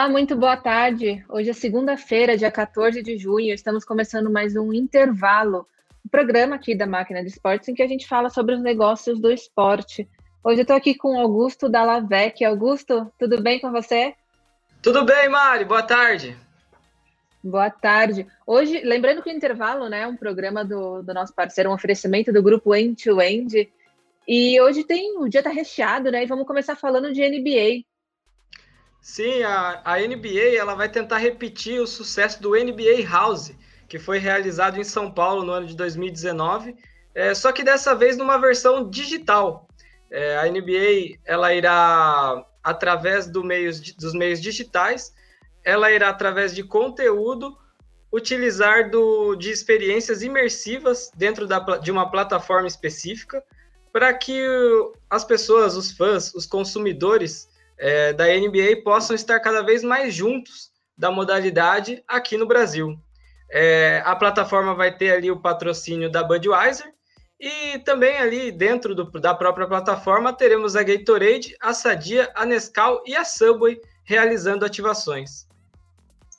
Olá, muito boa tarde. Hoje é segunda-feira, dia 14 de junho. Estamos começando mais um intervalo, um programa aqui da Máquina de Esportes em que a gente fala sobre os negócios do esporte. Hoje eu estou aqui com Augusto Dallavec. Augusto, tudo bem com você? Tudo bem, Mari. Boa tarde. Boa tarde. Hoje, lembrando que o intervalo né, é um programa do, do nosso parceiro, um oferecimento do grupo End to End. E hoje tem o dia está recheado, né? E vamos começar falando de NBA. Sim, a, a NBA ela vai tentar repetir o sucesso do NBA House, que foi realizado em São Paulo no ano de 2019, é, só que dessa vez numa versão digital. É, a NBA ela irá através do meios, dos meios digitais, ela irá através de conteúdo utilizar do, de experiências imersivas dentro da, de uma plataforma específica para que as pessoas, os fãs, os consumidores é, da NBA possam estar cada vez mais juntos da modalidade aqui no Brasil. É, a plataforma vai ter ali o patrocínio da Budweiser e também ali dentro do, da própria plataforma teremos a Gatorade, a Sadia, a Nescau e a Subway realizando ativações.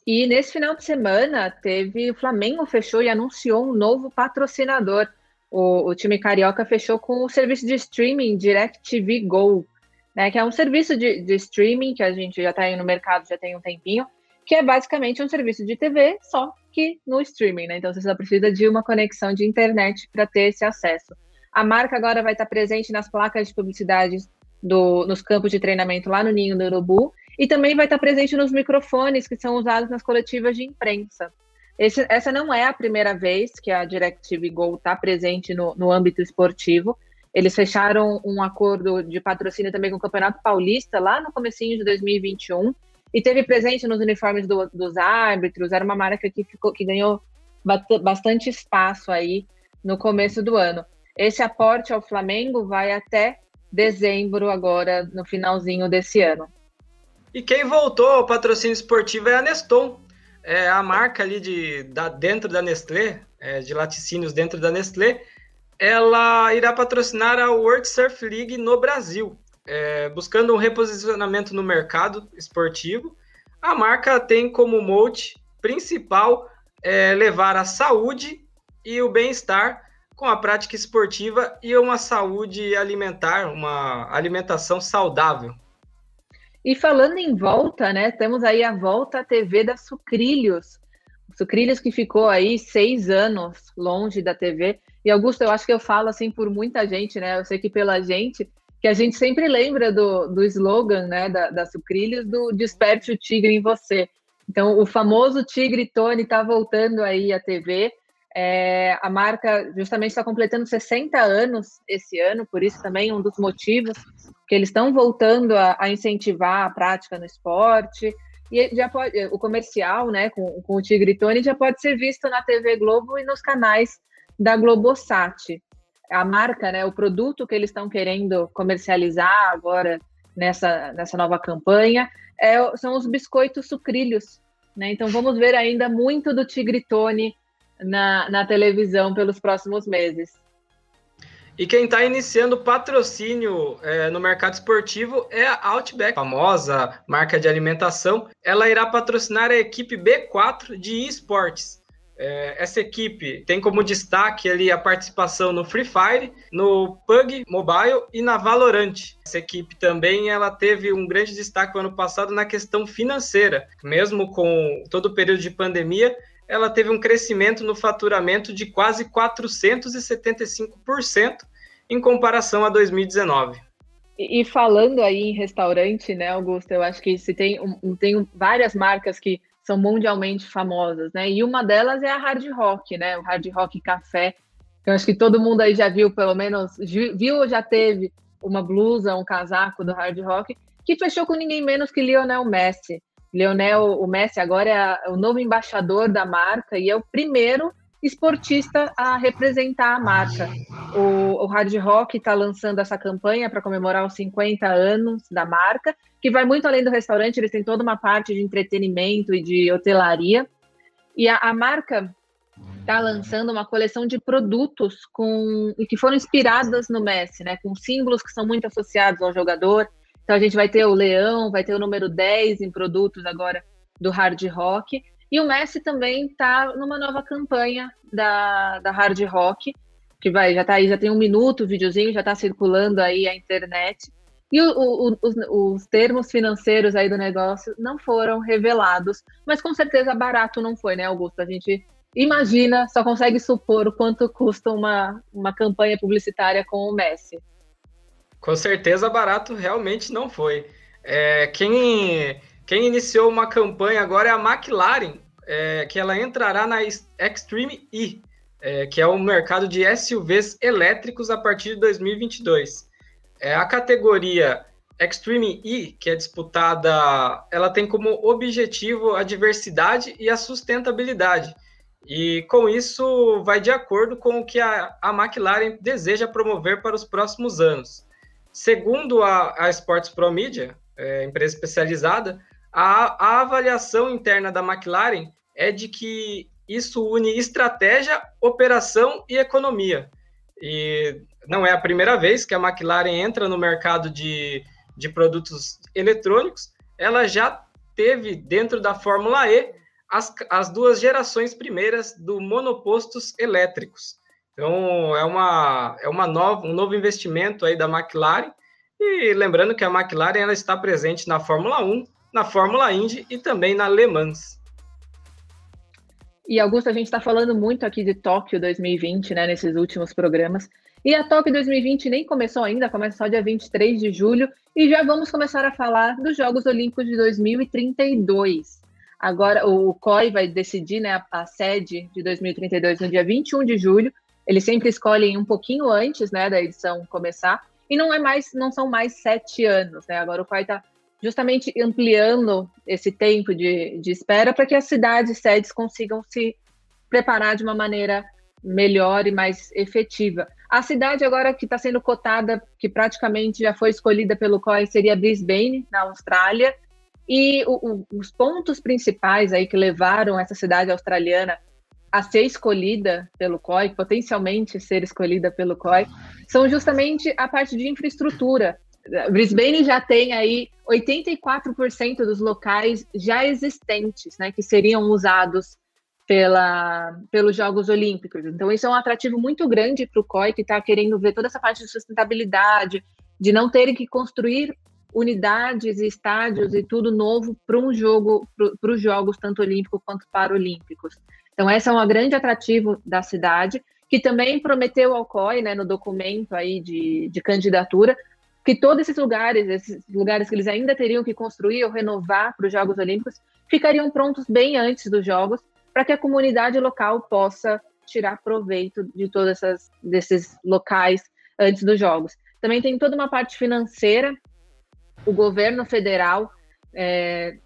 E nesse final de semana teve o Flamengo fechou e anunciou um novo patrocinador. O, o time carioca fechou com o serviço de streaming DirecTV Go né, que é um serviço de, de streaming que a gente já está aí no mercado já tem um tempinho, que é basicamente um serviço de TV, só que no streaming, né? Então você só precisa de uma conexão de internet para ter esse acesso. A marca agora vai estar presente nas placas de publicidade do, nos campos de treinamento lá no Ninho do Urubu e também vai estar presente nos microfones que são usados nas coletivas de imprensa. Esse, essa não é a primeira vez que a DirecTV Go está presente no, no âmbito esportivo. Eles fecharam um acordo de patrocínio também com o Campeonato Paulista lá no comecinho de 2021 e teve presente nos uniformes do, dos árbitros. Era uma marca que, ficou, que ganhou bastante espaço aí no começo do ano. Esse aporte ao Flamengo vai até dezembro agora, no finalzinho desse ano. E quem voltou ao patrocínio esportivo é a Neston, é a marca ali de, da, dentro da Nestlé, é, de laticínios dentro da Nestlé, ela irá patrocinar a World Surf League no Brasil, é, buscando um reposicionamento no mercado esportivo. A marca tem como mote principal é, levar a saúde e o bem-estar com a prática esportiva e uma saúde alimentar, uma alimentação saudável. E falando em volta, né? Temos aí a volta à TV da Sucrilhos. Sucrilhos que ficou aí seis anos longe da TV. E Augusto, eu acho que eu falo assim por muita gente, né? Eu sei que pela gente, que a gente sempre lembra do, do slogan, né, da, da Sucrilhos, do Desperte o Tigre em Você. Então, o famoso Tigre Tony está voltando aí à TV. É, a marca justamente está completando 60 anos esse ano, por isso também um dos motivos que eles estão voltando a, a, incentivar a prática no esporte. E já pode, o comercial, né, com, com o Tigre Tony já pode ser visto na TV Globo e nos canais da Globosat. A marca, né, o produto que eles estão querendo comercializar agora nessa, nessa nova campanha é, são os biscoitos sucrilhos. Né? Então vamos ver ainda muito do Tigritone na, na televisão pelos próximos meses. E quem está iniciando patrocínio é, no mercado esportivo é a Outback, famosa marca de alimentação. Ela irá patrocinar a equipe B4 de esportes. É, essa equipe tem como destaque ali a participação no Free Fire, no PUG Mobile e na Valorant. Essa equipe também ela teve um grande destaque no ano passado na questão financeira. Mesmo com todo o período de pandemia, ela teve um crescimento no faturamento de quase 475% em comparação a 2019. E, falando aí em restaurante, né, Augusto, eu acho que se tem, um, tem várias marcas que são mundialmente famosas, né? E uma delas é a Hard Rock, né? O Hard Rock Café. Eu acho que todo mundo aí já viu, pelo menos, viu ou já teve uma blusa, um casaco do Hard Rock, que fechou com ninguém menos que Lionel Messi. Lionel, o Messi agora é o novo embaixador da marca e é o primeiro esportista a representar a marca. O, o Hard Rock está lançando essa campanha para comemorar os 50 anos da marca, que vai muito além do restaurante, eles têm toda uma parte de entretenimento e de hotelaria. E a, a marca está lançando uma coleção de produtos com que foram inspiradas no Messi, né, com símbolos que são muito associados ao jogador. Então a gente vai ter o Leão, vai ter o número 10 em produtos agora do hard rock. E o Messi também está numa nova campanha da, da hard rock, que vai, já tá aí, já tem um minuto o videozinho, já está circulando aí a internet. E o, o, os, os, termos financeiros aí do negócio não foram revelados, mas com certeza barato não foi, né, Augusto? A gente imagina, só consegue supor o quanto custa uma, uma campanha publicitária com o Messi. Com certeza barato realmente não foi. É, quem, quem iniciou uma campanha agora é a McLaren, é, que ela entrará na Extreme E, é, que é o mercado de SUVs elétricos a partir de 2022. É, a categoria Extreme E, que é disputada, ela tem como objetivo a diversidade e a sustentabilidade. E com isso vai de acordo com o que a, a McLaren deseja promover para os próximos anos. Segundo a, a Sports Pro Media, é, empresa especializada, a, a avaliação interna da McLaren é de que isso une estratégia, operação e economia. E não é a primeira vez que a McLaren entra no mercado de, de produtos eletrônicos, ela já teve dentro da Fórmula E as, as duas gerações primeiras do monopostos elétricos. Então é uma é uma nova um novo investimento aí da McLaren e lembrando que a McLaren ela está presente na Fórmula 1, na Fórmula Indy e também na Le Mans. E Augusto, a gente está falando muito aqui de Tóquio 2020, né, nesses últimos programas. E a Tóquio 2020 nem começou ainda, começa só dia 23 de julho, e já vamos começar a falar dos Jogos Olímpicos de 2032. Agora, o COI vai decidir né, a, a sede de 2032 no dia 21 de julho. Eles sempre escolhem um pouquinho antes né, da edição começar. E não é mais, não são mais sete anos, né? Agora o COI está justamente ampliando esse tempo de, de espera para que as cidades sedes consigam se preparar de uma maneira melhor e mais efetiva. A cidade agora que está sendo cotada, que praticamente já foi escolhida pelo COI, seria Brisbane, na Austrália. E o, o, os pontos principais aí que levaram essa cidade australiana a ser escolhida pelo COI, potencialmente ser escolhida pelo COI, são justamente a parte de infraestrutura. Brisbane já tem aí 84% dos locais já existentes, né, que seriam usados pela, pelos Jogos Olímpicos. Então, isso é um atrativo muito grande para o COI, que está querendo ver toda essa parte de sustentabilidade, de não terem que construir unidades e estádios e tudo novo para um jogo, para os Jogos, tanto olímpicos quanto paralímpicos. Então, esse é um grande atrativo da cidade, que também prometeu ao COI, né, no documento aí de, de candidatura, que todos esses lugares, esses lugares que eles ainda teriam que construir ou renovar para os Jogos Olímpicos, ficariam prontos bem antes dos Jogos, para que a comunidade local possa tirar proveito de todos desses locais antes dos Jogos. Também tem toda uma parte financeira. O governo federal é,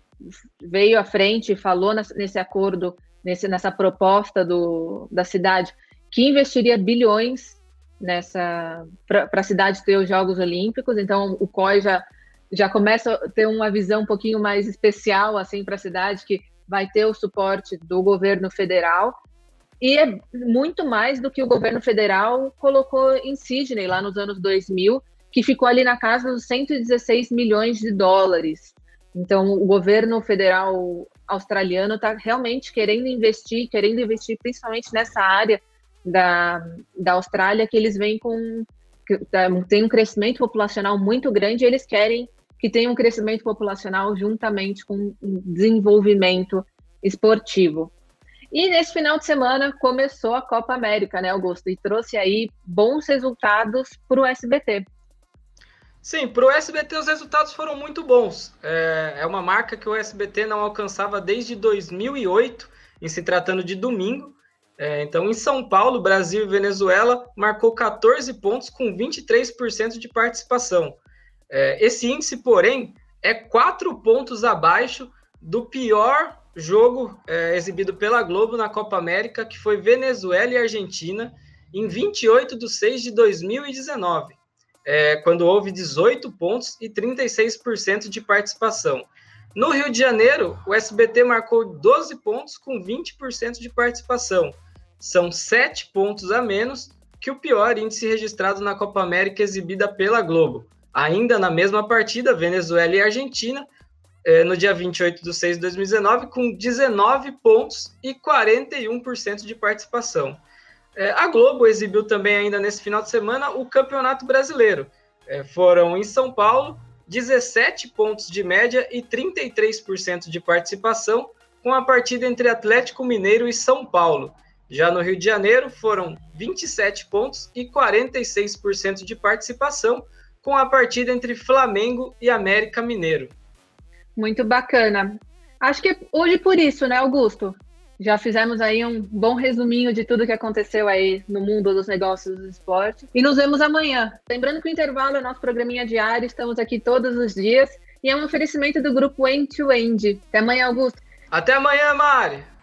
veio à frente e falou nesse acordo, nesse, nessa proposta do, da cidade, que investiria bilhões nessa para a cidade ter os Jogos Olímpicos. Então o COI já já começa a ter uma visão um pouquinho mais especial assim para a cidade que vai ter o suporte do governo federal e é muito mais do que o governo federal colocou em Sydney lá nos anos 2000, que ficou ali na casa dos 116 milhões de dólares. Então, o governo federal australiano está realmente querendo investir, querendo investir principalmente nessa área da, da Austrália, que eles vêm com. Tá, tem um crescimento populacional muito grande e eles querem que tenha um crescimento populacional juntamente com desenvolvimento esportivo. E nesse final de semana começou a Copa América, né, Augusto? E trouxe aí bons resultados para o SBT. Sim, para o SBT os resultados foram muito bons. É, é uma marca que o SBT não alcançava desde 2008, em se tratando de domingo. É, então, em São Paulo, Brasil e Venezuela marcou 14 pontos com 23% de participação. É, esse índice, porém, é quatro pontos abaixo do pior jogo é, exibido pela Globo na Copa América, que foi Venezuela e Argentina, em 28 de 6 de 2019, é, quando houve 18 pontos e 36% de participação. No Rio de Janeiro, o SBT marcou 12 pontos com 20% de participação. São 7 pontos a menos que o pior índice registrado na Copa América exibida pela Globo. Ainda na mesma partida, Venezuela e Argentina, é, no dia 28 de 6 de 2019, com 19 pontos e 41% de participação. É, a Globo exibiu também ainda nesse final de semana o Campeonato Brasileiro. É, foram em São Paulo 17 pontos de média e 33% de participação com a partida entre Atlético Mineiro e São Paulo. Já no Rio de Janeiro foram 27 pontos e 46% de participação com a partida entre Flamengo e América Mineiro. Muito bacana. Acho que hoje por isso, né, Augusto? Já fizemos aí um bom resuminho de tudo que aconteceu aí no mundo dos negócios do esporte. E nos vemos amanhã. Lembrando que o intervalo é nosso programinha diário, estamos aqui todos os dias. E é um oferecimento do grupo End to End. Até amanhã, Augusto. Até amanhã, Mari.